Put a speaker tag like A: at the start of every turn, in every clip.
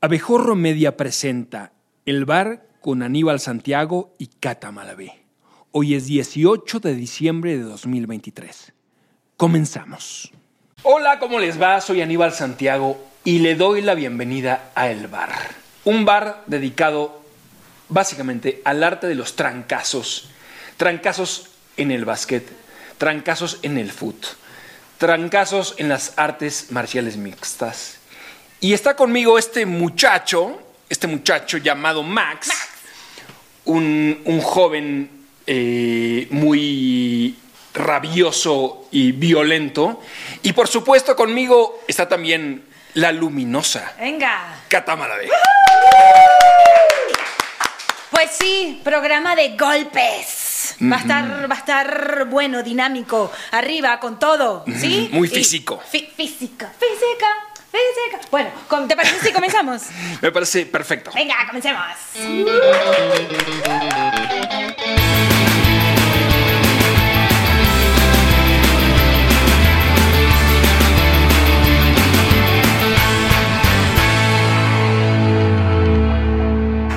A: Abejorro Media presenta El Bar con Aníbal Santiago y Cata Malavé. Hoy es 18 de diciembre de 2023. Comenzamos. Hola, ¿cómo les va? Soy Aníbal Santiago y le doy la bienvenida a El Bar. Un bar dedicado básicamente al arte de los trancazos. Trancazos en el básquet, trancazos en el foot, trancazos en las artes marciales mixtas y está conmigo este muchacho, este muchacho llamado Max, Un, un, joven eh, muy rabioso y violento. Y por supuesto conmigo está también la luminosa.
B: Venga.
A: Catamarade.
B: Pues sí, programa de golpes. Va a estar, va a estar bueno, dinámico, arriba, con todo, ¿sí?
A: Muy físico.
B: física, física, física. Bueno, ¿te parece si comenzamos?
A: Me parece perfecto.
B: Venga, comencemos.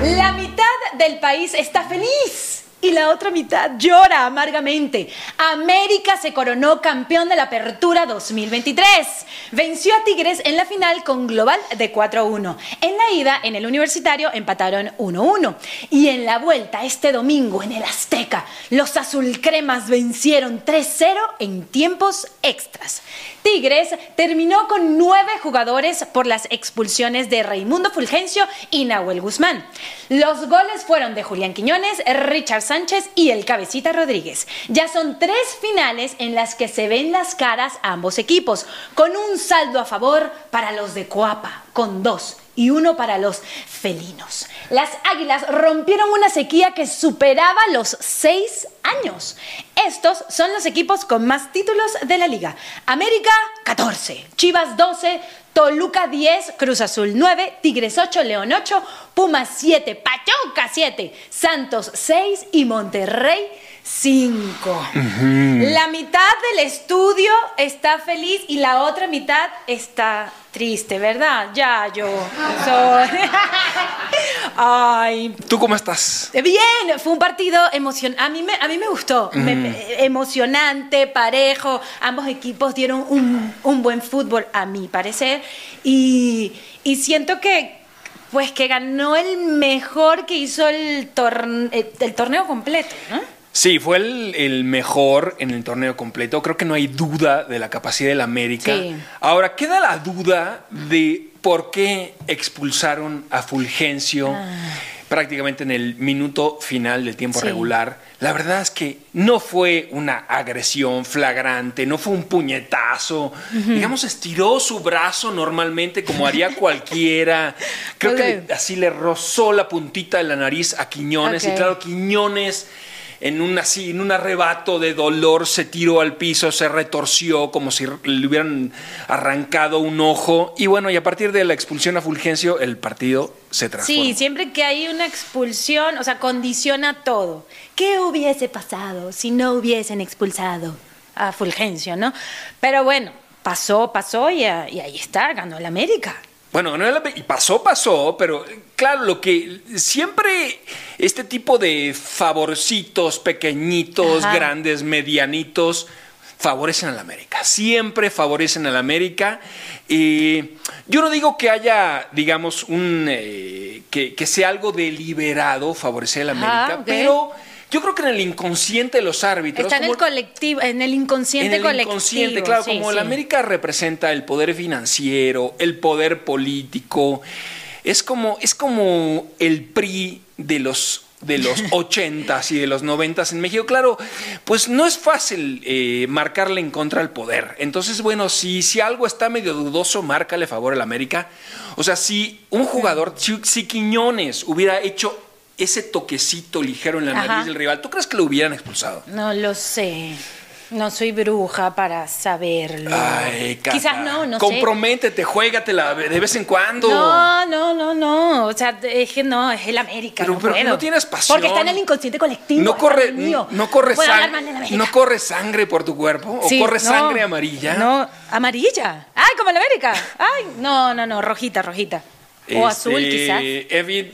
B: La mitad del país está feliz y la otra mitad llora amargamente. América se coronó campeón de la Apertura 2023. Venció a Tigres en la final con global de 4-1. En la ida, en el universitario, empataron 1-1. Y en la vuelta, este domingo, en el Azteca, los azulcremas vencieron 3-0 en tiempos extras. Tigres terminó con nueve jugadores por las expulsiones de Raimundo Fulgencio y Nahuel Guzmán. Los goles fueron de Julián Quiñones, Richard Sánchez y el Cabecita Rodríguez. Ya son tres finales en las que se ven las caras ambos equipos, con un saldo a favor para los de Coapa, con dos y uno para los felinos. Las Águilas rompieron una sequía que superaba los seis años. Estos son los equipos con más títulos de la liga. América 14, Chivas 12, Toluca 10, Cruz Azul 9, Tigres 8, León 8, Pumas 7, Pachuca 7, Santos 6 y Monterrey 5. La mitad del estudio está feliz y la otra mitad está triste, ¿verdad? Ya yo soy.
A: Ay. ¿Tú cómo estás?
B: Bien, fue un partido emocionante. A mí me, a mí me gustó. emocionante, parejo. Ambos equipos dieron un, un, buen fútbol, a mi parecer. Y, y siento que pues que ganó el mejor que hizo el, el torneo completo, ¿no?
A: Sí, fue el, mejor en el torneo completo. Creo que no hay duda de la capacidad del América. Ahora, queda la duda de por qué expulsaron a Fulgencio ah. prácticamente en el minuto final del tiempo regular. La verdad es que no fue una agresión flagrante, no fue un puñetazo. Digamos, estiró su brazo normalmente como haría cualquiera. Creo que así le rozó la puntita de la nariz a Quiñones. Y claro, Quiñones en un, así, en un arrebato de dolor se tiró al piso, se retorció como si le hubieran arrancado un ojo. Y bueno, y a partir de la expulsión a Fulgencio, el partido se transformó.
B: Sí, siempre que hay una expulsión, o sea, condiciona todo. ¿Qué hubiese pasado si no hubiesen expulsado a Fulgencio, no? Pero bueno, pasó, pasó y, y ahí está, ganó el América.
A: Bueno, no y pasó, pasó, pero claro, lo que siempre este tipo de favorcitos pequeñitos, grandes, medianitos, favorecen a la América. Siempre favorecen a la América. y yo no digo que haya, digamos, un eh, que, sea algo deliberado favorecer a la América, pero yo creo que en el inconsciente de los árbitros.
B: Está en el colectivo, en el inconsciente
A: en el Inconsciente, claro, como el América representa el poder financiero, el poder político. Es como, es como el PRI de los de los 80 y de los 90 en México. Claro, pues no es fácil eh, marcarle en contra al poder. Entonces, bueno, si, si algo está medio dudoso, márcale favor al América. O sea, si un jugador, si Quiñones hubiera hecho ese toquecito ligero en la nariz del rival, ¿tú crees que lo hubieran expulsado?
B: No lo sé. No soy bruja para saberlo.
A: Ay, Quizás no, no Comprométete, sé. juégatela de vez en cuando.
B: No, no, no, no. O sea, es que no, es el América.
A: Pero, no, no tienes pasión.
B: Porque está en el inconsciente colectivo.
A: No corre, no, corre sangre. No corre sangre por tu cuerpo. o corre sangre amarilla.
B: No, amarilla. Ay, como en América. Ay, no, no, no, rojita, rojita. O azul, quizás.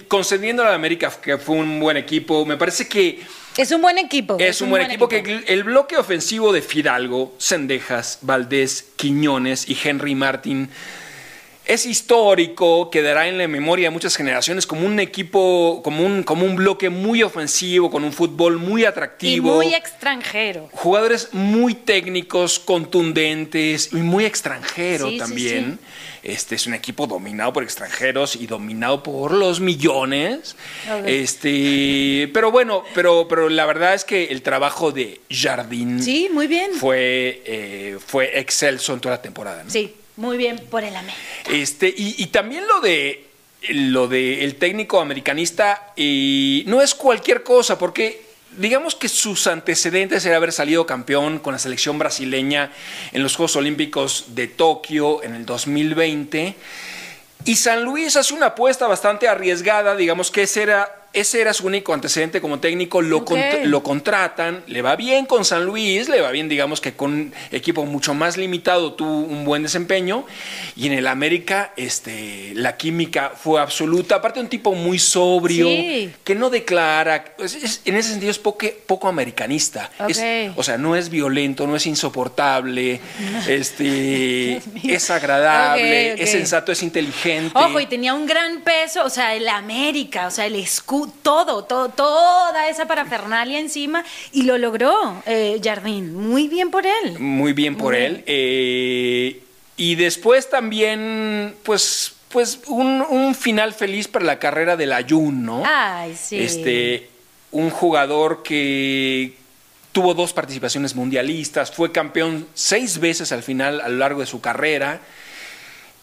A: Concediendo a la América que fue un buen equipo, me parece que
B: Es un buen equipo.
A: es, un buen, equipo, que el- bloque ofensivo de Fidalgo, Sendejas, Valdés, Quiñones y Henry Martin es histórico, quedará en la memoria de muchas generaciones como un equipo, como un, como un bloque muy ofensivo, con un fútbol muy
B: Y
A: atractivo.
B: muy extranjero.
A: Jugadores muy técnicos, contundentes y muy extranjeros
B: Sí, sí,
A: también. Este es un equipo dominado por extranjeros y dominado por los millones. Este, pero bueno, pero, pero la verdad es que el trabajo de Jardín
B: Sí, muy bien.
A: fue, eh, fue excelso en toda la temporada. ¿no?
B: Sí, muy bien por el América.
A: Este, y, y también lo de lo de el técnico americanista y no es cualquier cosa, porque digamos que sus antecedentes era haber salido campeón con la selección brasileña en los Juegos Olímpicos de Tokio en el 2020. Y San Luis hace una apuesta bastante arriesgada, digamos que ese era, ese era su único antecedente como técnico, lo, lo contratan, le va bien con San Luis, le va bien, digamos que con equipo mucho más limitado tuvo un buen desempeño, y en el América este, la química fue absoluta, aparte un tipo muy sobrio,
B: Sí.
A: que no declara, es- es- en ese sentido es poque- poco americanista, Es- o sea, no es violento, no es insoportable, este, es agradable, es sensato, es inteligente.
B: Ojo, y tenía un gran peso, o sea, el América, o sea, el escudo, todo, todo, toda esa parafernalia encima, y lo logró eh, Jardín. Muy bien por él.
A: Muy bien por
B: Muy
A: él. Eh, y después también, pues, pues un, un final feliz para la carrera del Ayun, ¿no?
B: Ay, sí.
A: Este, un jugador que tuvo dos participaciones mundialistas, fue campeón seis veces al final a lo largo de su carrera.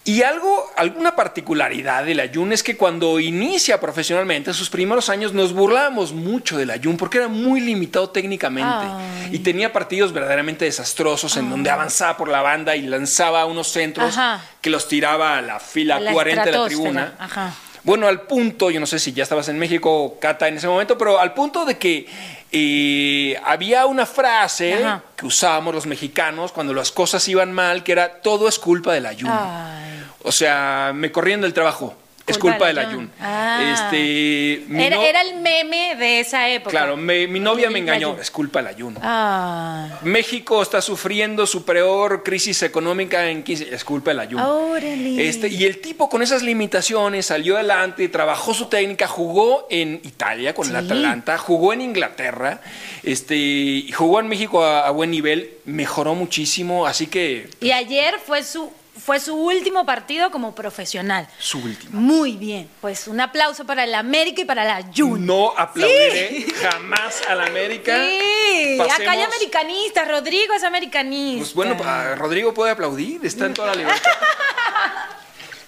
A: Y algo, alguna particularidad del Ayun es que cuando inicia profesionalmente, en sus primeros años, nos burlábamos mucho del Ayun porque era muy limitado técnicamente
B: Ay.
A: y tenía partidos verdaderamente desastrosos en donde avanzaba por la banda y lanzaba unos centros
B: Ajá.
A: que los tiraba a la fila
B: la
A: 40 de la tribuna.
B: Ajá.
A: Bueno, al punto, yo no sé si ya estabas en México, Cata, en ese momento, pero al punto de que eh, había una frase
B: Ajá.
A: que usábamos los mexicanos cuando las cosas iban mal, que era todo es culpa del ayuno.
B: Ay.
A: O sea, me corrían del trabajo. Es
B: Culpa del ayuno. Ah.
A: Este,
B: Era,
A: no-
B: era el meme de esa época.
A: Claro, me- mi novia me
B: El
A: engañó. Es culpa del ayuno.
B: Ah.
A: México está sufriendo su peor crisis económica en 15 es culpa del ayuno.
B: Órale.
A: Este, y el tipo con esas limitaciones salió adelante, trabajó su técnica, jugó en Italia con el
B: Sí.
A: Atalanta, jugó en Inglaterra, este, jugó en México a, a buen nivel, mejoró muchísimo, así que
B: Y ayer fue su, fue su último partido como profesional.
A: su último.
B: Muy bien. Pues un aplauso para el América y para la Jun.
A: No aplaudiré jamás al América.
B: Sí, acá hay
A: Pasemos-
B: americanistas. Rodrigo es americanista.
A: Pues bueno, Rodrigo puede aplaudir, está en toda la libertad.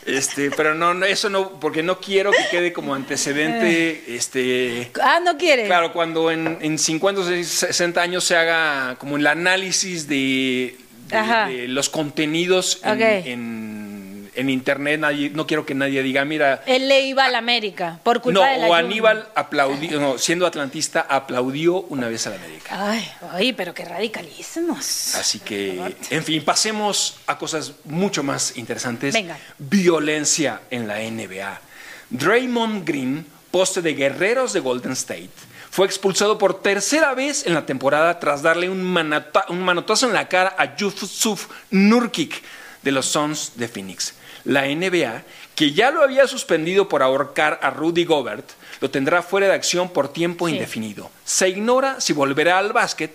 A: Este, pero no, no, eso no, porque no quiero que quede como antecedente, este,
B: Ah, no quiere.
A: claro, cuando en, en 50 o 60 años se haga como el análisis de, de- los contenidos en, en- en internet, nadie, no quiero que nadie diga, mira,
B: Él le iba al América por culpa
A: no,
B: de la
A: o. Aníbal aplaudió, no, siendo atlantista, aplaudió una vez a la América.
B: Ay, ay, pero qué radicalismos.
A: Así que, en fin, pasemos a cosas mucho más interesantes.
B: Venga.
A: Violencia en la NBA. Draymond Green, poste de guerreros de Golden State, fue expulsado por tercera vez en la temporada tras darle un, manata- un manotazo en la cara a Yusuf Nurkic de los Suns de Phoenix. La NBA, que ya lo había suspendido por ahorcar a Rudy Gobert, lo tendrá fuera de acción por tiempo
B: Sí.
A: indefinido. Se ignora si volverá al básquet,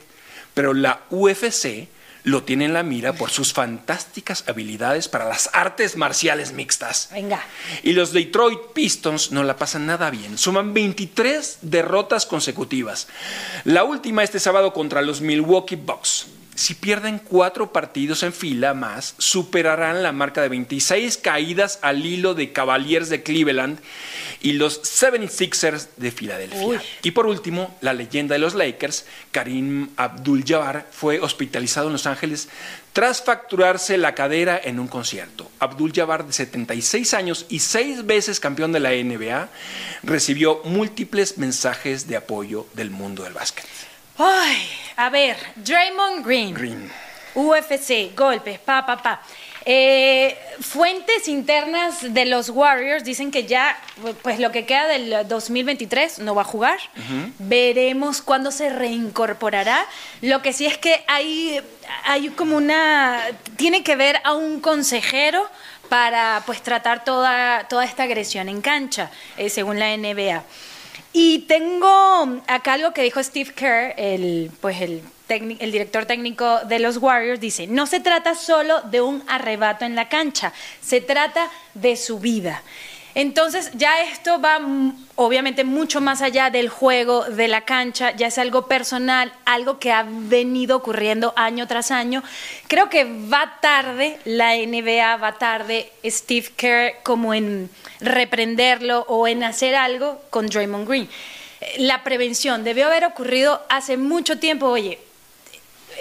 A: pero la UFC lo tiene en la mira por sus fantásticas habilidades para las artes marciales mixtas.
B: Venga.
A: Y los Detroit Pistons no la pasan nada bien. Suman 23 derrotas consecutivas. La última este sábado contra los Milwaukee Bucks. Si pierden cuatro partidos en fila más, superarán la marca de 26 caídas al hilo de Cavaliers de Cleveland y los 76ers de Filadelfia.
B: Uy.
A: Y por último, la leyenda de los Lakers, Karim Abdul-Jabbar, fue hospitalizado en Los Ángeles tras fracturarse la cadera en un concierto. Abdul-Jabbar, de 76 años y seis veces campeón de la NBA, recibió múltiples mensajes de apoyo del mundo del básquet.
B: Ay, a ver, Draymond Green.
A: Green.
B: UFC, golpes, pa, pa, pa. Eh, fuentes internas de los Warriors dicen que ya, pues lo que queda del 2023 no va a jugar. Veremos cuándo se reincorporará. Lo que sí es que hay, hay como una. Tiene que ver a un consejero para pues tratar toda, toda esta agresión en cancha, eh, según la NBA. Y tengo acá algo que dijo Steve Kerr, el, pues el, el director técnico de los Warriors, dice, no se trata solo de un arrebato en la cancha, se trata de su vida. Entonces ya esto va obviamente mucho más allá del juego, de la cancha, ya es algo personal, algo que ha venido ocurriendo año tras año. Creo que va tarde la NBA, va tarde Steve Kerr como en reprenderlo o en hacer algo con Draymond Green. La prevención debió haber ocurrido hace mucho tiempo, oye,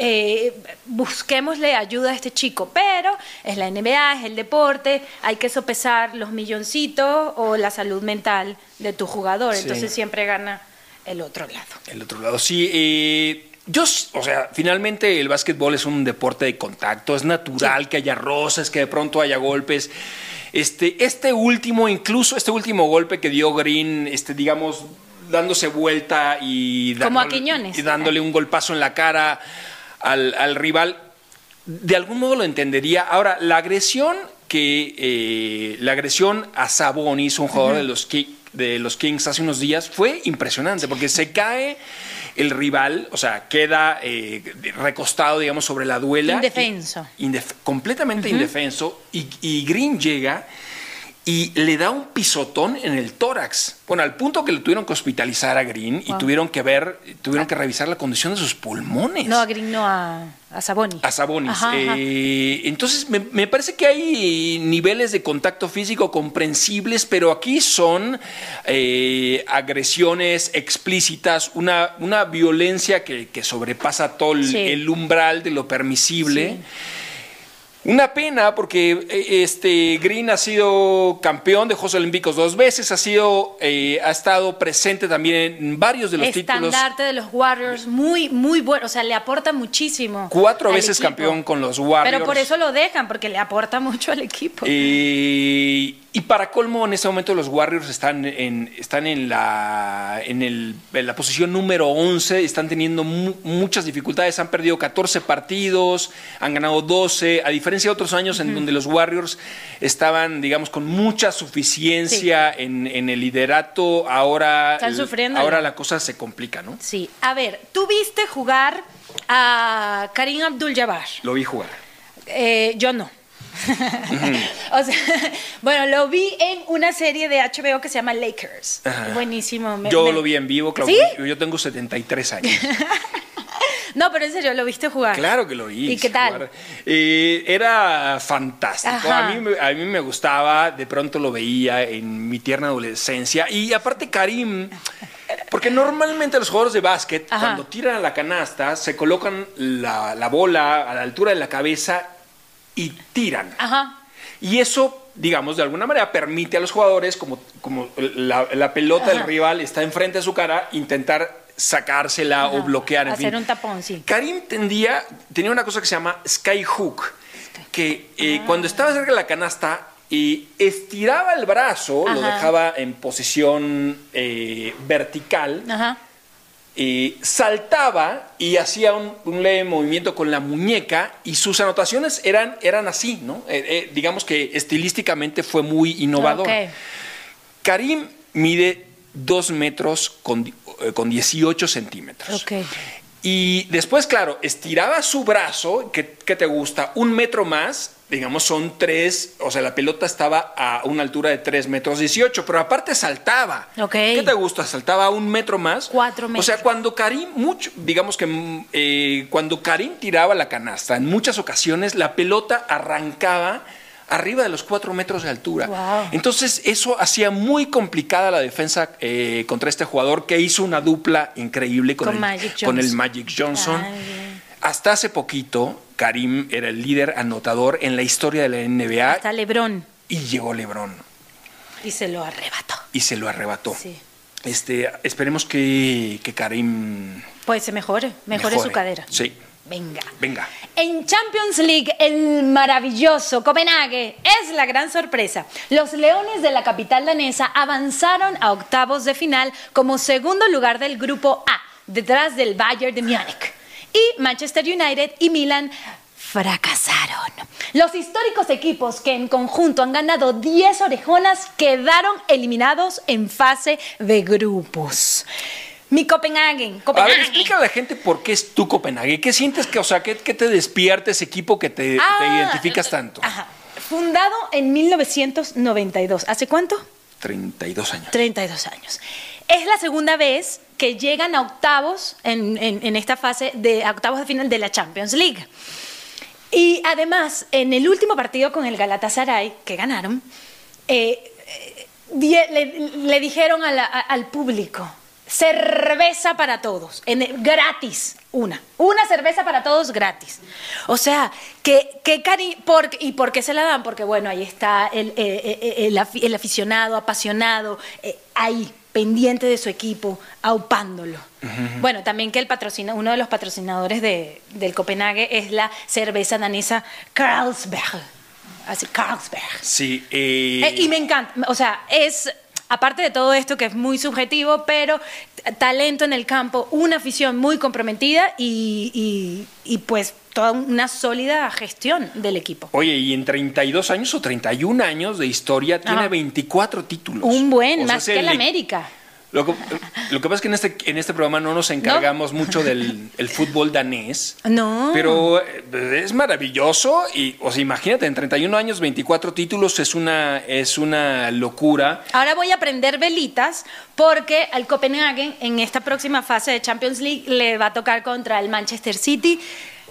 B: eh, busquémosle ayuda a este chico, pero es la NBA, es el deporte, hay que sopesar los milloncitos o la salud mental de tu jugador, entonces siempre gana el otro lado.
A: El otro lado, sí. Eh, yo, o sea, finalmente el básquetbol es un deporte de contacto, es natural que haya roces, que de pronto haya golpes. Este, este último, incluso este último golpe que dio Green, este, digamos, dándose vuelta y,
B: Como
A: y dándole un golpazo en la cara al, rival, de algún modo lo entendería. Ahora, la agresión que eh, la agresión a Sabonis, un jugador de, los de los Kings hace unos días, fue impresionante porque se cae el rival, o sea, queda eh, recostado, digamos, sobre la duela.
B: Indefenso.
A: completamente indefenso. Y, y, Green llega y le da un pisotón en el tórax. Bueno, al punto que le tuvieron que hospitalizar a Green y tuvieron que ver, tuvieron que revisar la condición de sus pulmones.
B: No, a Green no, a, a Sabonis.
A: A Sabonis. Eh, entonces, me, parece que hay niveles de contacto físico comprensibles, pero aquí son eh, agresiones explícitas, una, una violencia que, sobrepasa todo el, umbral de lo permisible. Una pena porque eh, este Green ha sido campeón de Juegos Olímpicos dos veces, ha sido, eh, ha estado presente también en varios de los títulos.
B: Estandarte de los Warriors, muy, muy bueno, o sea, le aporta muchísimo.
A: Cuatro veces campeón con los Warriors.
B: Pero por eso lo dejan, porque le aporta mucho al equipo.
A: Y y para colmo, en este momento los Warriors están en, están en, la, en, el, la posición número 11, están teniendo muchas dificultades, han perdido 14 partidos, han ganado 12, a diferencia de otros años en donde los Warriors estaban, digamos, con mucha suficiencia en, el liderato, ahora,
B: están sufriendo
A: ahora la cosa se complica, ¿no?
B: Sí, a ver, tú viste jugar a Karim Abdul-Jabbar.
A: Lo vi jugar.
B: Eh, yo no. o sea, bueno, lo vi en una serie de HBO que se llama Lakers. Buenísimo.
A: yo lo vi en vivo, claro. Yo tengo 73 años.
B: no, pero en serio, ¿lo viste jugar?
A: Claro que lo vi.
B: ¿Y qué tal?
A: Eh, era fantástico. A mí, a mí me gustaba, de pronto lo veía en mi tierna adolescencia. Y aparte, Karim. Porque normalmente los jugadores de básquet, cuando tiran a la canasta, se colocan la, la, bola a la altura de la cabeza y tiran.
B: Ajá.
A: Y eso, digamos, de alguna manera permite a los jugadores, como, como la, pelota del rival está enfrente de su cara, intentar sacársela o bloquear. En
B: Hacer un tapón, sí.
A: Karim tendía, tenía una cosa que se llama skyhook, que eh, ah. cuando estaba cerca de la canasta, y estiraba el brazo, lo dejaba en posición eh, vertical. Ajá saltaba y hacía un, leve movimiento con la muñeca y sus anotaciones eran, eran así, ¿no? Eh, eh, digamos que estilísticamente fue muy innovador. Karim mide 2 metros con, eh, con 18 centímetros. Y después, claro, estiraba su brazo, ¿qué, te gusta? Un metro más, digamos, son tres, o sea, la pelota estaba a una altura de tres metros 18, pero aparte saltaba. ¿Qué te gusta? Saltaba a un metro más.
B: Cuatro metros.
A: O sea, cuando Karim, mucho, digamos que eh, cuando Karim tiraba la canasta, en muchas ocasiones la pelota arrancaba arriba de los cuatro metros de altura. Entonces eso hacía muy complicada la defensa eh, contra este jugador que hizo una dupla increíble con, el, Magic Johnson. Hasta hace poquito, Karim era el líder anotador en la historia de la NBA.
B: Hasta Lebron.
A: Y llegó Lebron.
B: Y se lo arrebató.
A: Y se lo arrebató. Sí. Este, esperemos que, que Karim...
B: Pues se mejore, mejore, su cadera.
A: Sí.
B: Venga.
A: Venga.
B: En Champions League, el maravilloso Copenhague es la gran sorpresa. Los Leones de la capital danesa avanzaron a octavos de final como segundo lugar del grupo A, detrás del Bayern de Múnich. Y Manchester United y Milan fracasaron. Los históricos equipos que en conjunto han ganado 10 orejonas quedaron eliminados en fase de grupos. Mi Copenhagen.
A: A ver, explica a la gente por qué es tu Copenhague. ¿Qué sientes que, o sea, qué, te despierta ese equipo que te,
B: Ah,
A: identificas tanto?
B: Ajá. Fundado en 1992. ¿Hace cuánto?
A: 32 años.
B: 32 años. Es la segunda vez que llegan a octavos en, en- en esta fase de a octavos de final de la Champions League. Y además, en el último partido con el Galatasaray, que ganaron, eh, eh, le, le dijeron a la- a- al público, cerveza para todos, en- gratis, una. Una cerveza para todos gratis. O sea, que, que cari por- ¿y por qué se la dan? Porque bueno, ahí está el, eh, eh, el afi- el aficionado, apasionado, eh, ahí, pendiente de su equipo, aupándolo. Bueno, también que el patrocina, uno de los patrocinadores de, del Copenhague es la cerveza danesa Carlsberg. Así, Carlsberg.
A: Sí. eh,
B: Eh, y me encanta, o sea, es, aparte de todo esto que es muy subjetivo, pero talento en el campo, una afición muy comprometida y, y- y, pues toda una sólida gestión del equipo.
A: Oye, y en 32 años o 31 años de historia tiene
B: Ajá.
A: 24 títulos.
B: Un buen,
A: O sea,
B: más que
A: el
B: el
A: e-
B: América.
A: Lo que, lo que pasa es que en este, en este programa no nos encargamos mucho del el fútbol danés.
B: No.
A: Pero eh, es maravilloso y, o sea, imagínate, en 31 años, 24 títulos es una, es una locura.
B: Ahora voy a prender velitas porque al Copenhagen en esta próxima fase de Champions League le va a tocar contra el Manchester City.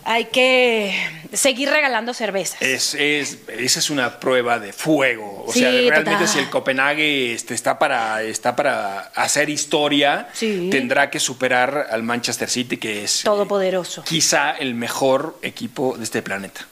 B: Hay que seguir regalando cervezas.
A: Es, es, esa es una prueba de fuego. O
B: Sí,
A: sea, realmente
B: total.
A: si el Copenhague este, está, para, está para hacer historia,
B: Sí.
A: tendrá que superar al Manchester City, que es eh,
B: Todopoderoso.
A: quizá el mejor equipo de este planeta.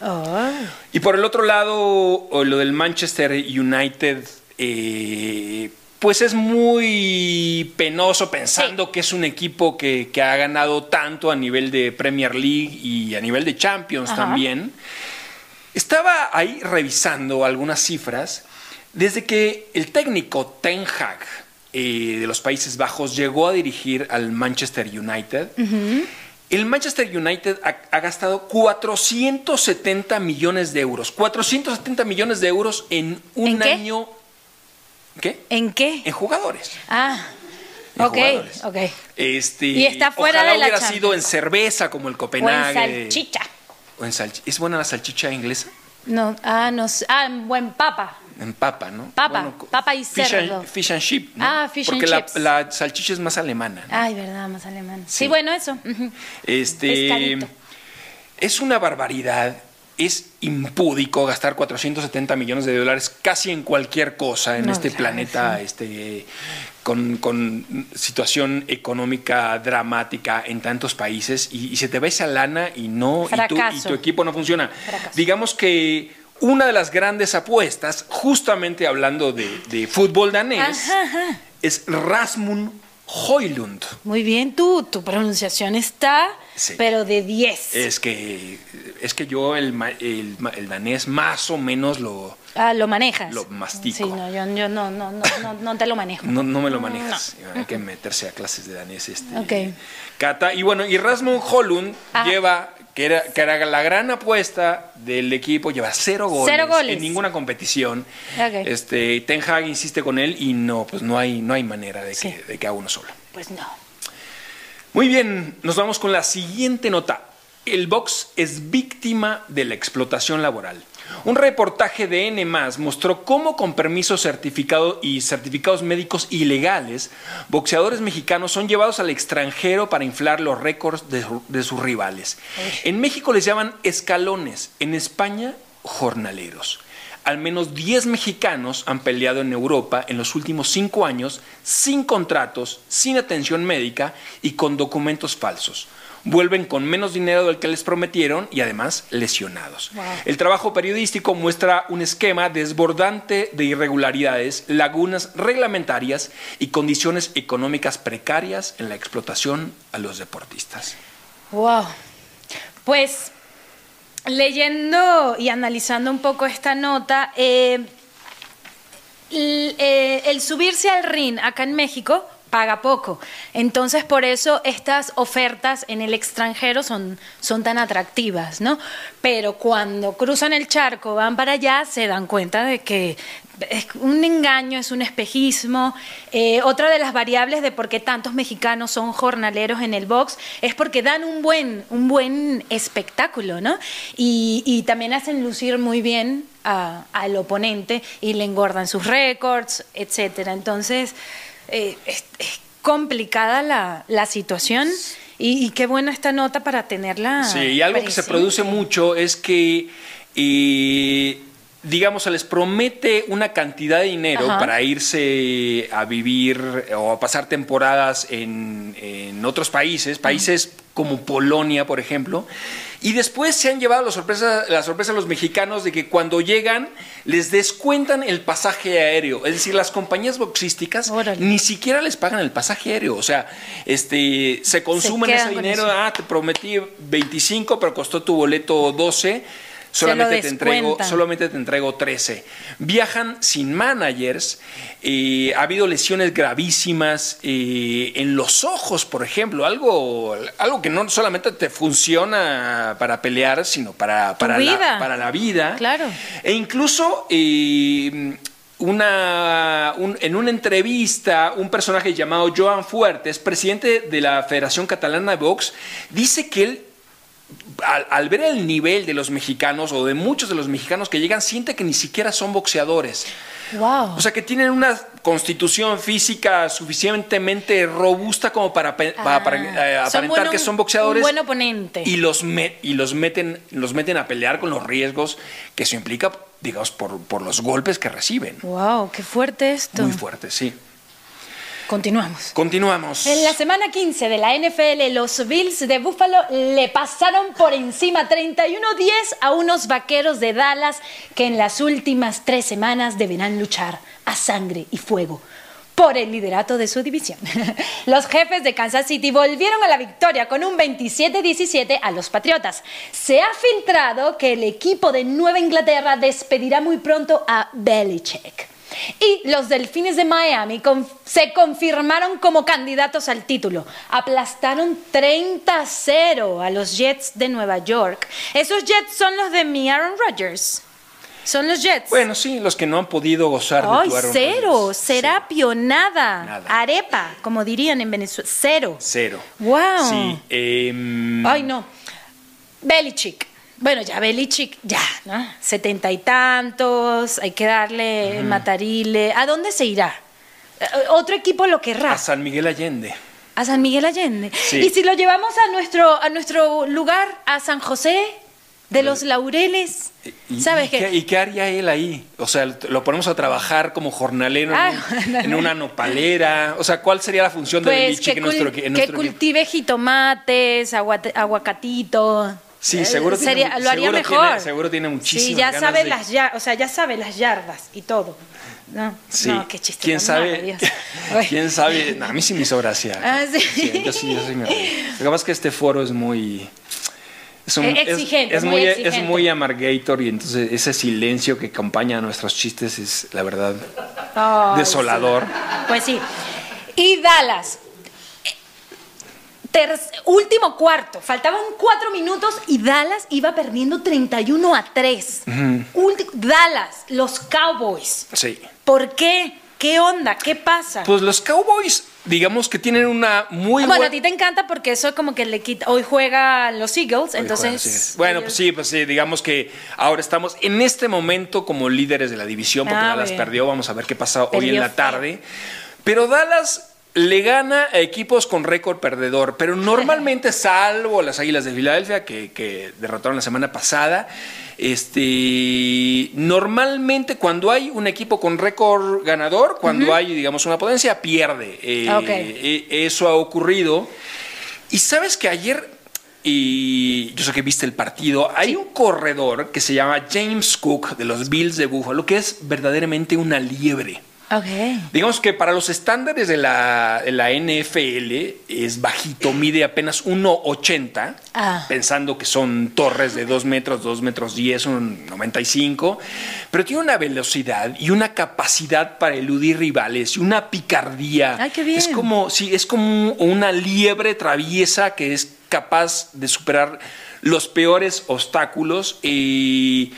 B: Ah.
A: Y por el otro lado, lo del Manchester United, eh, pues es muy penoso pensando que es un equipo que, que ha ganado tanto a nivel de Premier League y a nivel de Champions
B: Ajá.
A: también. Estaba ahí revisando algunas cifras. Desde que el técnico Ten Hag eh, de los Países Bajos llegó a dirigir al Manchester United, el Manchester United ha, ha gastado 470 millones de euros. 470 millones de euros en un año. ¿Qué?
B: ¿En qué?
A: En jugadores.
B: Ah,
A: En
B: ok,
A: jugadores.
B: ok.
A: Este,
B: Y está fuera
A: ojalá
B: de la
A: hubiera
B: Champions.
A: sido en cerveza como el
B: O en
A: Copenhague.
B: salchicha.
A: O en salchi- ¿Es buena la salchicha inglesa?
B: No, ah, no sé. Ah, en buen papa.
A: En papa, ¿no?
B: Papa,
A: co-
B: papa y
A: fish
B: cerdo.
A: And, fish and chip, ¿no?
B: Ah, fish and
A: Porque la,
B: chips.
A: la salchicha es más alemana. ¿no?
B: Ay, verdad, más alemán. Sí,
A: Sí.
B: bueno, eso.
A: Este,
B: Pescadito.
A: es una barbaridad. Es impúdico gastar 470 millones de dólares casi en cualquier cosa en
B: No,
A: este
B: claro,
A: planeta este, con, con situación económica dramática en tantos países y, y se te va esa lana y no y tu, y tu equipo no funciona.
B: Fracaso.
A: Digamos que una de las grandes apuestas, justamente hablando de, de fútbol danés,
B: Ajá, ajá.
A: es Rasmus Højlund.
B: Muy bien, tú, tu pronunciación está,
A: Sí.
B: pero de 10.
A: Es que, es que yo el, el, danés más o menos lo...
B: Ah, lo manejas.
A: Lo mastico.
B: Sí, no, yo, yo no, no, no, no, no te lo manejo.
A: No, no me lo manejas. Hay que meterse a clases de danés. Este,
B: Ok.
A: Cata. Y bueno, y Rasmus Holund
B: Ajá.
A: lleva, que era, que era la gran apuesta del equipo, lleva cero goles,
B: Cero goles.
A: en ninguna competición. Este, Ten Hag insiste con él y no, pues no hay, no hay manera de,
B: Sí.
A: que, de que haga uno solo.
B: Pues no.
A: Muy bien, nos vamos con la siguiente nota. El box es víctima de la explotación laboral. Un reportaje de N mostró cómo con permisos certificado y certificados médicos ilegales, boxeadores mexicanos son llevados al extranjero para inflar los récords de, de sus rivales. En México les llaman escalones, en España jornaleros. Al menos 10 mexicanos han peleado en Europa en los últimos 5 años sin contratos, sin atención médica y con documentos falsos. Vuelven con menos dinero del que les prometieron y además lesionados.
B: Wow.
A: El trabajo periodístico muestra un esquema desbordante de irregularidades, lagunas reglamentarias y condiciones económicas precarias en la explotación a los deportistas.
B: Wow. Pues leyendo y analizando un poco esta nota, eh, el, eh, el subirse al ring acá en México paga poco. Entonces, por eso estas ofertas en el extranjero son, son tan atractivas, ¿no? Pero cuando cruzan el charco, van para allá, se dan cuenta de que es un engaño, es un espejismo. Eh, otra de las variables de por qué tantos mexicanos son jornaleros en el box es porque dan un buen, un buen espectáculo, ¿no? Y, también hacen lucir muy bien al oponente y le engordan sus récords, etcétera. Entonces, eh, es, es complicada la, la situación y, y qué buena esta nota para tenerla.
A: Sí, y algo que se produce mucho es que, eh, digamos, se les promete una cantidad de dinero
B: Ajá.
A: para irse a vivir o a pasar temporadas en, en otros países, países como Polonia, por ejemplo. Y después se han llevado la sorpresa, la sorpresa a los mexicanos de que cuando llegan les descuentan el pasaje aéreo. Es decir, las compañías boxísticas
B: Órale.
A: ni siquiera les pagan el pasaje aéreo. O sea, este, se consumen ese dinero. Ah, te prometí 25, pero costó tu boleto 12. Solamente te, entrego, solamente te entrego 13. Viajan sin managers. eh, ha habido lesiones gravísimas eh, en los ojos, por ejemplo. Algo, algo que no solamente te funciona para pelear, sino para, para,
B: vida.
A: La, para la vida.
B: Claro.
A: E incluso eh, una, un- en una entrevista, un personaje llamado Joan Fuertes, presidente de la Federación Catalana de Box, dice que él, al, al ver el nivel de los mexicanos o de muchos de los mexicanos que llegan, siente que ni siquiera son boxeadores.
B: Wow.
A: O sea, que tienen una constitución física suficientemente robusta como para,
B: Ah.
A: para- eh,
B: Son
A: aparentar
B: bueno-
A: que son boxeadores.
B: un buen oponente.
A: Y los, me- y los, meten, los meten a pelear con los riesgos que eso implica, digamos, por, por los golpes que reciben.
B: Wow, qué fuerte esto.
A: Muy fuerte, sí.
B: Continuamos.
A: Continuamos.
B: En la semana 15 de la NFL, los Bills de Buffalo le pasaron por encima 31-10 a unos vaqueros de Dallas que en las últimas tres semanas deberán luchar a sangre y fuego por el liderato de su división. Los jefes de Kansas City volvieron a la victoria con un 27-17 a los Patriotas. Se ha filtrado que el equipo de Nueva Inglaterra despedirá muy pronto a Belichick. Y los Delfines de Miami con- se confirmaron como candidatos al título. Aplastaron 30-0 a los Jets de Nueva York. Esos Jets son los de mi Aaron Rodgers. Son los Jets.
A: Bueno, sí, los que no han podido gozar de tu Aaron
B: cero,
A: Rodgers.
B: serapio, nada.
A: Nada.
B: Arepa, como dirían en Venezuela, cero.
A: Cero.
B: Wow.
A: Sí. em,
B: Ay, no. Belichick. Bueno, ya Belichick, ya, ¿no? Setenta y tantos, hay que darle matarile. ¿A dónde se irá? Eh, Otro equipo lo querrá.
A: a San Miguel Allende.
B: A San Miguel Allende.
A: Sí.
B: Y si lo llevamos a nuestro, a nuestro lugar, a San José de los Laureles,
A: ¿Y,
B: ¿sabes
A: y
B: qué?
A: qué, y qué haría él ahí? O sea, lo ponemos a trabajar como jornalero en,
B: Ah,
A: un- en una nopalera. O sea, ¿cuál sería la función de
B: Pues
A: Belichick en nuestro, en
B: que
A: nuestro
B: cultive jitomates, aguacatito.
A: Sí,
B: Eh,
A: seguro tiene
B: sería- lo haría
A: seguro
B: mejor.
A: tiene- seguro tiene muchísimas
B: Sí, ya
A: ganas
B: sabe
A: de-
B: las ya, o sea, ya sabe las yardas y todo. No,
A: Sí.
B: no, qué chiste.
A: ¿Quién sabe? ¿Quién sabe? No, a mí sí me hizo gracia.
B: Ah, ¿sí?
A: yo sí, yo sí me reí. Lo que pasa es que este foro es muy... Es, un-
B: Eh,
A: es-
B: exigente,
A: es
B: muy exigente.
A: es muy amargator y entonces ese silencio que acompaña a nuestros chistes es, la verdad,
B: Ay,
A: desolador.
B: sí. Pues sí. Y Dallas. Ter- último cuarto, faltaban cuatro minutos y Dallas iba perdiendo 31 a 3. Ulti- Dallas, los Cowboys.
A: Sí.
B: ¿Por qué? ¿Qué onda? ¿Qué pasa?
A: Pues los Cowboys, digamos que tienen una muy
B: bueno, a
A: buena...
B: ti te encanta porque eso como que le quita. Hoy juega los Eagles,
A: Hoy
B: entonces.
A: juegan. Bueno, pues sí, pues sí, digamos que ahora estamos en este momento como líderes de la división porque
B: Ah,
A: Dallas
B: bien.
A: perdió, vamos a ver qué pasa hoy en la tarde. Pero Dallas le gana a equipos con récord perdedor, pero normalmente, salvo las Águilas de Filadelfia que, que derrotaron la semana pasada, este, normalmente cuando hay un equipo con récord ganador, cuando hay, digamos, una potencia, pierde. Eh,
B: Ok.
A: eh, eso ha ocurrido. Y sabes que ayer, y yo sé que viste el partido, hay un corredor que se llama James Cook de los Bills de Buffalo, que es verdaderamente una liebre.
B: Ok.
A: Digamos que para los estándares de la, de la NFL es bajito, mide apenas 1,80,
B: Ah.
A: pensando que son torres de 2 metros, 2 metros 10, un 95, pero tiene una velocidad y una capacidad para eludir rivales y una picardía.
B: Ay, qué bien.
A: Es como, sí, es como una liebre traviesa que es capaz de superar los peores obstáculos y...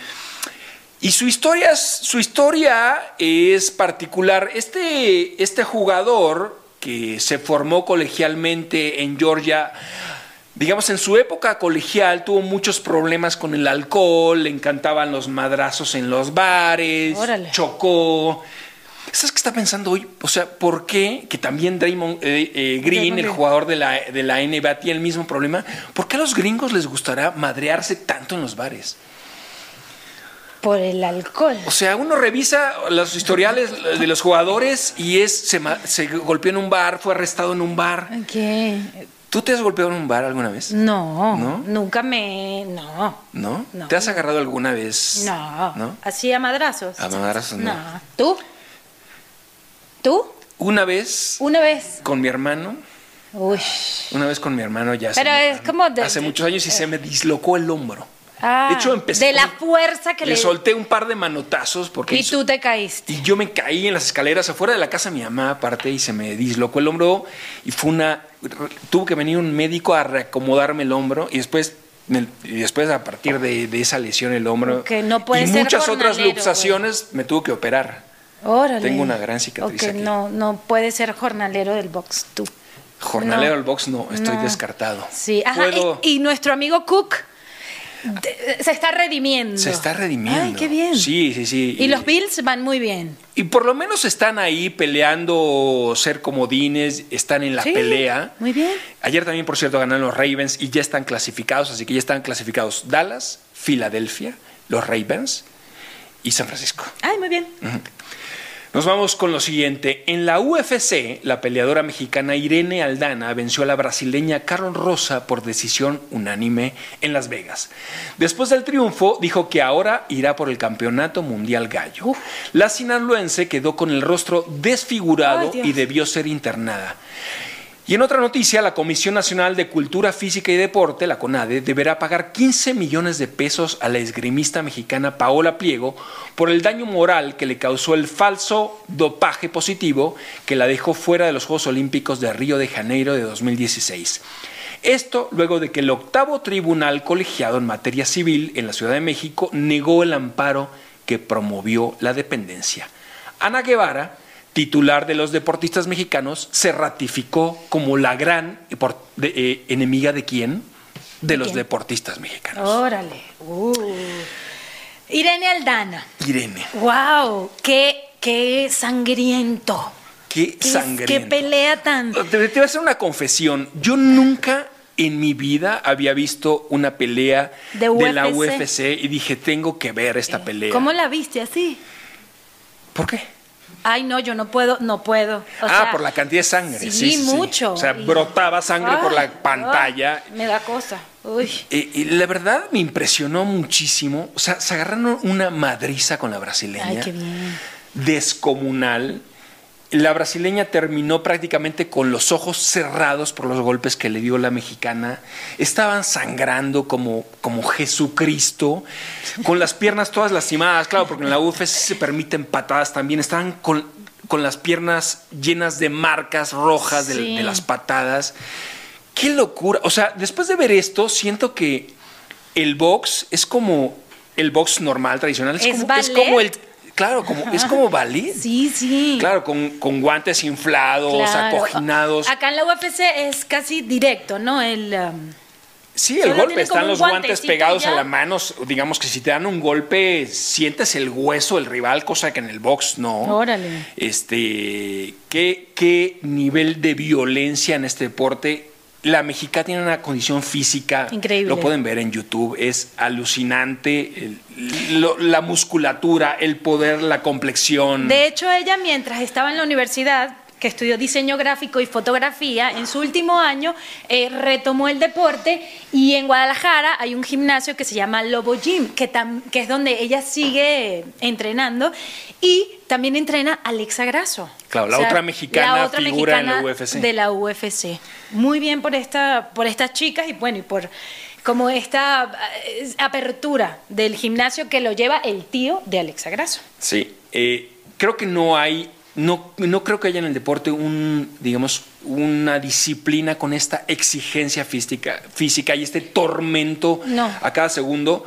A: Y su historia, es, su historia es particular. Este, este jugador que se formó colegialmente en Georgia, digamos, en su época colegial tuvo muchos problemas con el alcohol, le encantaban los madrazos en los bares,
B: Órale.
A: chocó. ¿Sabes qué está pensando hoy? O sea, ¿por qué? Que también Draymond eh, eh, Green, el jugador de la, de la NBA, tiene el mismo problema. ¿Por qué a los gringos les gustará madrearse tanto en los bares?
B: Por el alcohol.
A: O sea, uno revisa los historiales de los jugadores y es se, golpeó en un bar, fue arrestado en un bar.
B: ¿Qué?
A: ¿Tú te has golpeado en un bar alguna vez?
B: No,
A: ¿No?
B: nunca me. No.
A: ¿No?
B: No.
A: ¿Te has agarrado alguna vez?
B: No.
A: ¿No?
B: ¿Así a madrazos?
A: A madrazos, no.
B: ¿Tú? ¿Tú?
A: Una vez
B: Una vez.
A: con mi hermano,
B: Uy.
A: una vez con mi hermano ya hace,
B: Pero es como de-
A: hace muchos años y se me dislocó el hombro.
B: Ah,
A: de hecho, empecé.
B: de la fuerza que
A: le
B: le.
A: solté un par de manotazos porque
B: Y
A: hizo-
B: tú te caíste.
A: Y yo me caí en las escaleras afuera de la casa de mi mamá, aparte, y se me dislocó el hombro. Y fue una. Tuvo que venir un médico a reacomodarme el hombro. Y después, y después a partir de, de esa lesión, el hombro.
B: Que no puede
A: y
B: ser
A: muchas otras luxaciones me tuvo que operar.
B: Órale.
A: Tengo una gran cicatriz
B: Ok,
A: aquí.
B: no, no puede ser jornalero del box tú.
A: Jornalero
B: No.
A: del box, no, estoy
B: No.
A: descartado.
B: Sí, ajá.
A: Puedo-
B: Y, y nuestro amigo Cook se está redimiendo.
A: se está redimiendo.
B: Ay, qué bien.
A: Sí, sí, sí.
B: Y los Bills van muy bien.
A: Y por lo menos están ahí peleando ser comodines, están en la
B: Sí,
A: pelea.
B: muy bien.
A: Ayer también, por cierto, ganaron los Ravens y ya están clasificados, así que ya están clasificados Dallas, Filadelfia, los Ravens y San Francisco.
B: Ay, muy bien.
A: Nos vamos con lo siguiente. En la UFC, la peleadora mexicana Irene Aldana venció a la brasileña Carol Rosa por decisión unánime en Las Vegas. Después del triunfo, dijo que ahora irá por el campeonato mundial gallo. La sinaloense quedó con el rostro desfigurado
B: Ay,
A: y debió ser internada. Y en otra noticia, la Comisión Nacional de Cultura Física y Deporte, la CONADE, deberá pagar 15 millones de pesos a la esgrimista mexicana Paola Pliego por el daño moral que le causó el falso dopaje positivo que la dejó fuera de los Juegos Olímpicos de Río de Janeiro de 2016. Esto luego de que el octavo tribunal colegiado en materia civil en la Ciudad de México negó el amparo que promovió la dependencia. Ana Guevara, titular de los deportistas mexicanos, se ratificó como la gran de- eh, enemiga de quién? De los
B: quién?
A: deportistas mexicanos.
B: Órale. Uh. Irene Aldana.
A: Irene,
B: Wow, qué, qué sangriento.
A: qué
B: Qué,
A: sangriento.
B: qué pelea tan.
A: Te, te voy a hacer una confesión. Yo nunca en mi vida había visto una pelea
B: De
A: la
B: UFC.
A: UFC y dije, tengo que ver esta pelea.
B: ¿Cómo la viste así?
A: ¿Por qué?
B: Ay, no, yo no puedo, no puedo. O
A: ah,
B: sea,
A: por la cantidad de sangre.
B: Sí,
A: Sí, sí, sí.
B: mucho.
A: O sea,
B: Y-
A: brotaba sangre por la pantalla.
B: ay, me da cosa. Uy.
A: Eh, y la verdad me impresionó muchísimo. O sea, se agarraron una madriza con la brasileña.
B: Ay, qué bien.
A: Descomunal. La brasileña terminó prácticamente con los ojos cerrados por los golpes que le dio la mexicana. Estaban sangrando como, como Jesucristo, con las piernas todas lastimadas, claro, porque en la UFC se permiten patadas también. Estaban con, con las piernas llenas de marcas rojas de,
B: Sí.
A: de las patadas. Qué locura. O sea, después de ver esto, siento que el box es como el box normal, tradicional. Es,
B: ¿Es
A: como, es
B: ballet?
A: como el. Claro, como, es como ballet.
B: Sí, sí.
A: Claro, con, con guantes inflados,
B: Claro.
A: acoginados.
B: Acá en la UFC es casi directo, ¿no? El. um,
A: Sí, el
B: Solo
A: golpe, están los guantes pegados
B: ya.
A: a la mano. Digamos que si te dan un golpe, sientes el hueso del rival, cosa que en el box no.
B: Órale.
A: Este, ¿qué, qué nivel de violencia en este deporte. La mexicana tiene una condición física.
B: Increíble.
A: Lo pueden ver en YouTube. Es alucinante. el- lo- la musculatura, el poder, la complexión.
B: De hecho, ella mientras estaba en la universidad que estudió diseño gráfico y fotografía, en su último año eh, retomó el deporte y en Guadalajara hay un gimnasio que se llama Lobo Gym, que, que es donde ella sigue entrenando y también entrena Alexa Grasso.
A: Claro, la otra mexicana figura en la UFC.
B: De la UFC. Muy bien por, esta, por estas chicas y bueno, y por como esta eh, apertura del gimnasio que lo lleva el tío de Alexa Grasso.
A: Sí, eh, creo que no hay, no, no creo que haya en el deporte un, digamos, una disciplina con esta exigencia física, física y este tormento a cada segundo.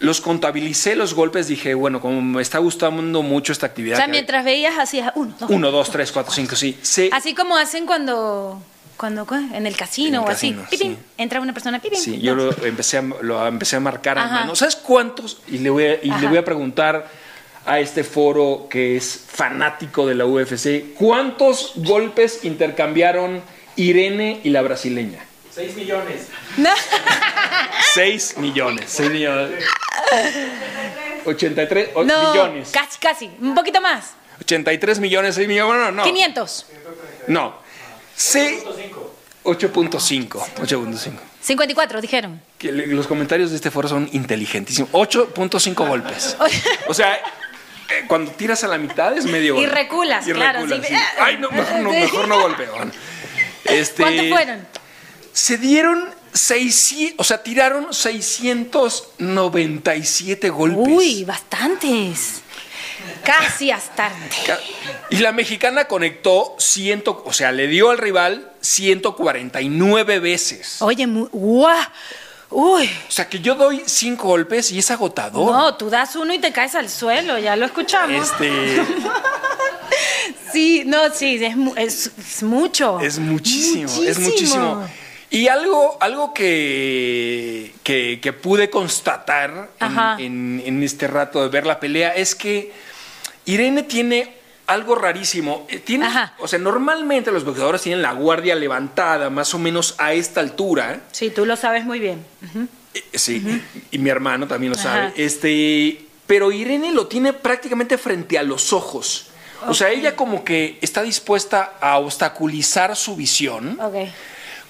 A: Los contabilicé los golpes, dije, bueno, como me está gustando mucho esta actividad.
B: O sea, mientras veías hacías uno,
A: dos, uno, dos, tres, cuatro, cinco, sí.
B: Así como hacen cuando cuando en el casino o así. Entra una persona, pipín.
A: Sí, yo lo empecé, a, lo empecé a marcar a mano. ¿Sabes cuántos? Y le voy a, y le voy a preguntar a este foro que es fanático de la UFC, ¿cuántos golpes intercambiaron Irene y la brasileña?
C: 6 millones.
A: 6 millones. 6 millones. 83 millones.
B: Casi, casi. Un poquito más.
A: 83 millones, 6 millones. No, no.
B: 500.
A: No. Sí. 8.5. 8.5.
B: 54, dijeron.
A: Que los comentarios de este foro son inteligentísimos. 8.5 golpes. O sea, eh, cuando tiras a la mitad es medio.
B: Y reculas, claro.
A: Ay, no, mejor no, mejor no golpeo.
B: Este, ¿Cuántos fueron?
A: Se dieron 600, o sea, tiraron 697 golpes.
B: Uy, bastantes. Casi hasta.
A: Y la mexicana conectó ciento, o sea, le dio al rival 149 veces.
B: Oye, guau. Uy.
A: O sea, que yo doy cinco golpes y es agotador.
B: No, tú das uno y te caes al suelo, ya lo escuchamos.
A: Este.
B: sí, no, sí, es, mucho.
A: Es muchísimo, es muchísimo. Y algo, algo que, que, pude constatar en, en, este rato de ver la pelea es que Irene tiene algo rarísimo. Eh, tiene, o sea, normalmente los boxeadores tienen la guardia levantada más o menos a esta altura.
B: Sí, tú lo sabes muy bien.
A: Eh, sí, y, mi hermano también lo sabe. Este, pero Irene lo tiene prácticamente frente a los ojos. O sea, ella como que está dispuesta a obstaculizar su visión.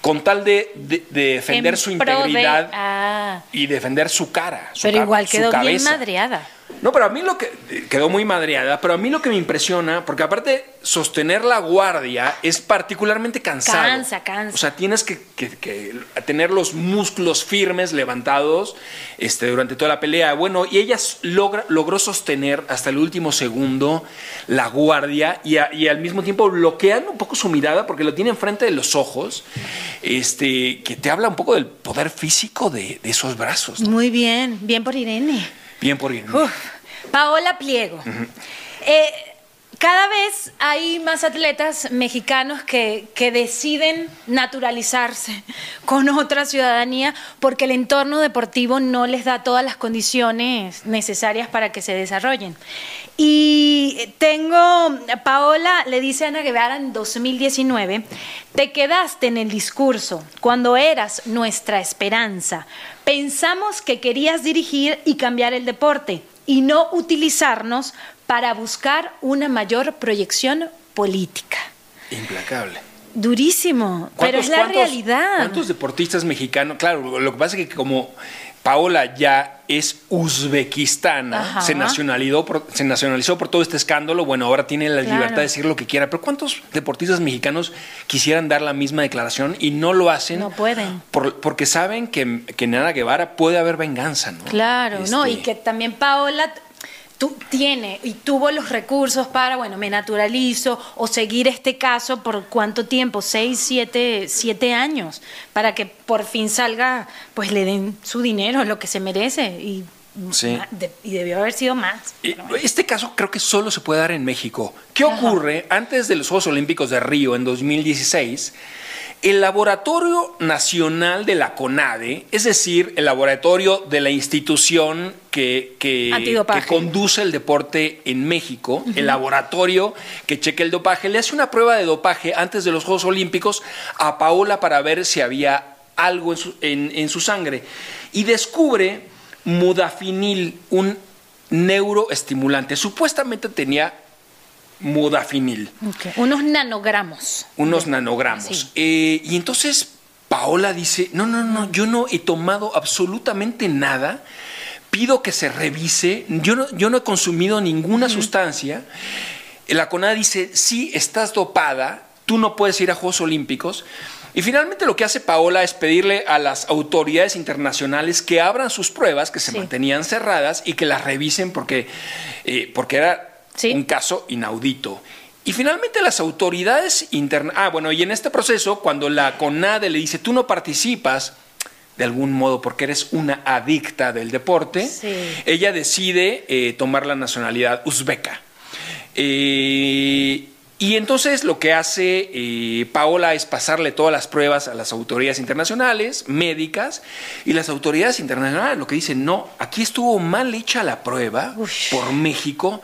A: Con tal de, defender su integridad ah. y defender su cara.
B: pero igual quedó bien madreada.
A: No, pero a mí lo que quedó muy madreada, pero a mí lo que me impresiona, porque aparte sostener la guardia es particularmente cansado.
B: Cansa, cansa.
A: O sea, tienes que, tener los músculos firmes, levantados, este, durante toda la pelea. Bueno, y ella logra, logró sostener hasta el último segundo la guardia y, al mismo tiempo bloqueando un poco su mirada, porque lo tiene enfrente de los ojos, este, que te habla un poco del poder físico de, esos brazos.
B: Muy bien, bien por Irene.
A: Bien por ir.
B: Paola Pliego. Eh, cada vez hay más atletas mexicanos que, que, deciden naturalizarse con otra ciudadanía porque el entorno deportivo no les da todas las condiciones necesarias para que se desarrollen. Y tengo, Paola le dice a Ana Guevara en 2019, te quedaste en el discurso cuando eras nuestra esperanza. Pensamos que querías dirigir y cambiar el deporte y no utilizarnos para buscar una mayor proyección política.
A: Implacable.
B: Durísimo, pero es la realidad.
A: ¿Cuántos deportistas mexicanos? Claro, lo que pasa es que como Paola ya es uzbekistana, se nacionalizó, por, se nacionalizó por todo este escándalo, bueno, ahora tiene la libertad de decir lo que quiera, pero ¿cuántos deportistas mexicanos quisieran dar la misma declaración y no lo hacen?
B: No pueden.
A: porque saben que, que en Ana Guevara puede haber venganza, ¿no?
B: Claro, no, y este que también Paola tiene y tuvo los recursos para, bueno, me naturalizo o seguir este caso por cuánto tiempo, seis, siete, siete años, para que por fin salga, pues le den su dinero, lo que se merece y y debió haber sido más.
A: Este caso creo que solo se puede dar en México. ¿Qué ocurre antes de los Juegos Olímpicos de Río en 2016? El Laboratorio Nacional de la CONADE, es decir, el laboratorio de la institución que, que, conduce el deporte en México, el laboratorio que cheque el dopaje, le hace una prueba de dopaje antes de los Juegos Olímpicos a Paola para ver si había algo en su, en su sangre. Y descubre mudafinil, un neuroestimulante. Supuestamente tenía modafinil.
B: Unos nanogramos.
A: Unos nanogramos. Eh, y entonces Paola dice, no, no, no, yo no he tomado absolutamente nada. Pido que se revise. Yo no, yo no he consumido ninguna sustancia. La CONADE dice, sí, estás dopada, tú no puedes ir a Juegos Olímpicos. Y finalmente lo que hace Paola es pedirle a las autoridades internacionales que abran sus pruebas, que se mantenían cerradas y que las revisen porque, eh, porque era un caso inaudito. Y finalmente las autoridades internas... Ah, bueno, y en este proceso, cuando la CONADE le dice, tú no participas, de algún modo porque eres una adicta del deporte, ella decide eh, tomar la nacionalidad uzbeca. Eh, y entonces lo que hace eh, Paola es pasarle todas las pruebas a las autoridades internacionales, médicas, y las autoridades internacionales lo que dicen, no, aquí estuvo mal hecha la prueba por México,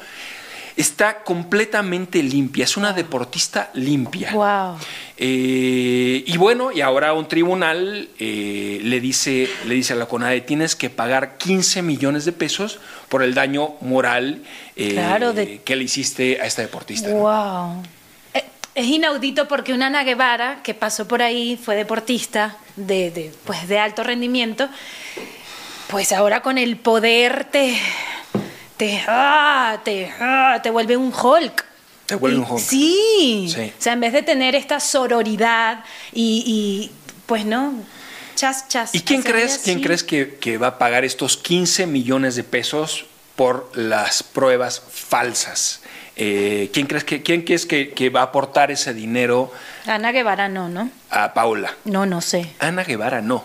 A: está completamente limpia, es una deportista limpia.
B: Wow.
A: Eh, y bueno, y ahora un tribunal eh, le, dice, le dice a la CONADE, tienes que pagar 15 millones de pesos por el daño moral eh, que le hiciste a esta deportista.
B: Wow. Es inaudito porque una Ana Guevara que pasó por ahí, fue deportista de, pues de alto rendimiento, pues ahora con el poder te, te, ah, te, ah, te vuelve un Hulk.
A: Te vuelve un Hulk.
B: Sí. O sea, en vez de tener esta sororidad y, pues no, chas, chas.
A: ¿Y quién crees, quién crees que, va a pagar estos 15 millones de pesos por las pruebas falsas? Eh, ¿quién, crees que, ¿Quién crees que, que, va a aportar ese dinero?
B: Ana Guevara no, ¿no?
A: A Paula.
B: No, no sé.
A: Ana Guevara no.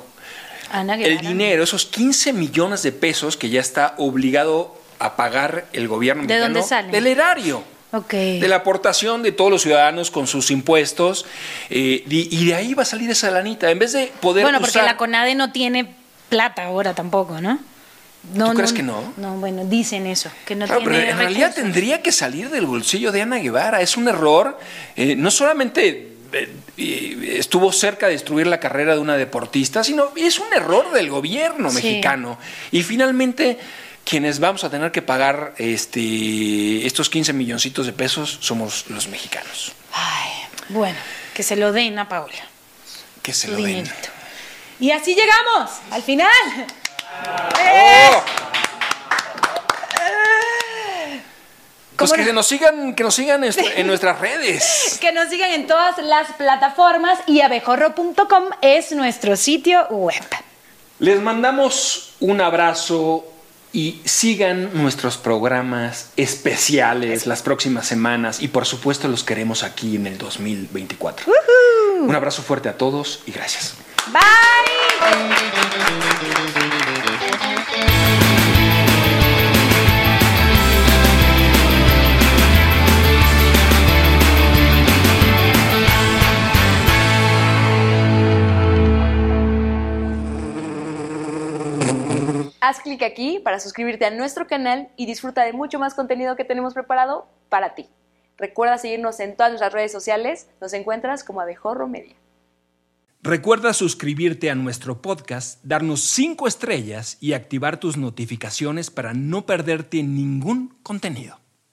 A: Ana Guevara, el dinero, esos 15 millones de pesos que ya está obligado a pagar el gobierno
B: ¿De dónde sale?
A: Del erario.
B: Okay.
A: De la aportación de todos los ciudadanos con sus impuestos. Eh, y de ahí va a salir esa lanita. En vez de poder.
B: Bueno, porque la CONADE no tiene plata ahora tampoco, ¿no?
A: No, ¿Tú crees que no?
B: No, bueno, dicen eso, que no
A: claro, pero en realidad tendría que salir del bolsillo de Ana Guevara. Es un error. Eh, no solamente eh, estuvo cerca de destruir la carrera de una deportista, sino es un error del gobierno mexicano. Y finalmente quienes vamos a tener que pagar este, estos 15 milloncitos de pesos somos los mexicanos.
B: Ay, bueno, que se lo den a Paula.
A: Que se lo den.
B: Y así llegamos al final.
A: ¡Oh! Pues que nos sigan, que nos sigan en nuestras redes.
B: que nos sigan en todas las plataformas y abejorro.com es nuestro sitio web.
A: Les mandamos un abrazo y sigan nuestros programas especiales las próximas semanas y por supuesto los queremos aquí en el 2024. Un abrazo fuerte a todos y gracias.
B: Bye.
C: Haz clic aquí para suscribirte a nuestro canal y disfruta de mucho más contenido que tenemos preparado para ti. Recuerda seguirnos en todas nuestras redes sociales, nos encuentras como Abejorro Media.
A: Recuerda suscribirte a nuestro podcast, darnos 5 estrellas y activar tus notificaciones para no perderte ningún contenido.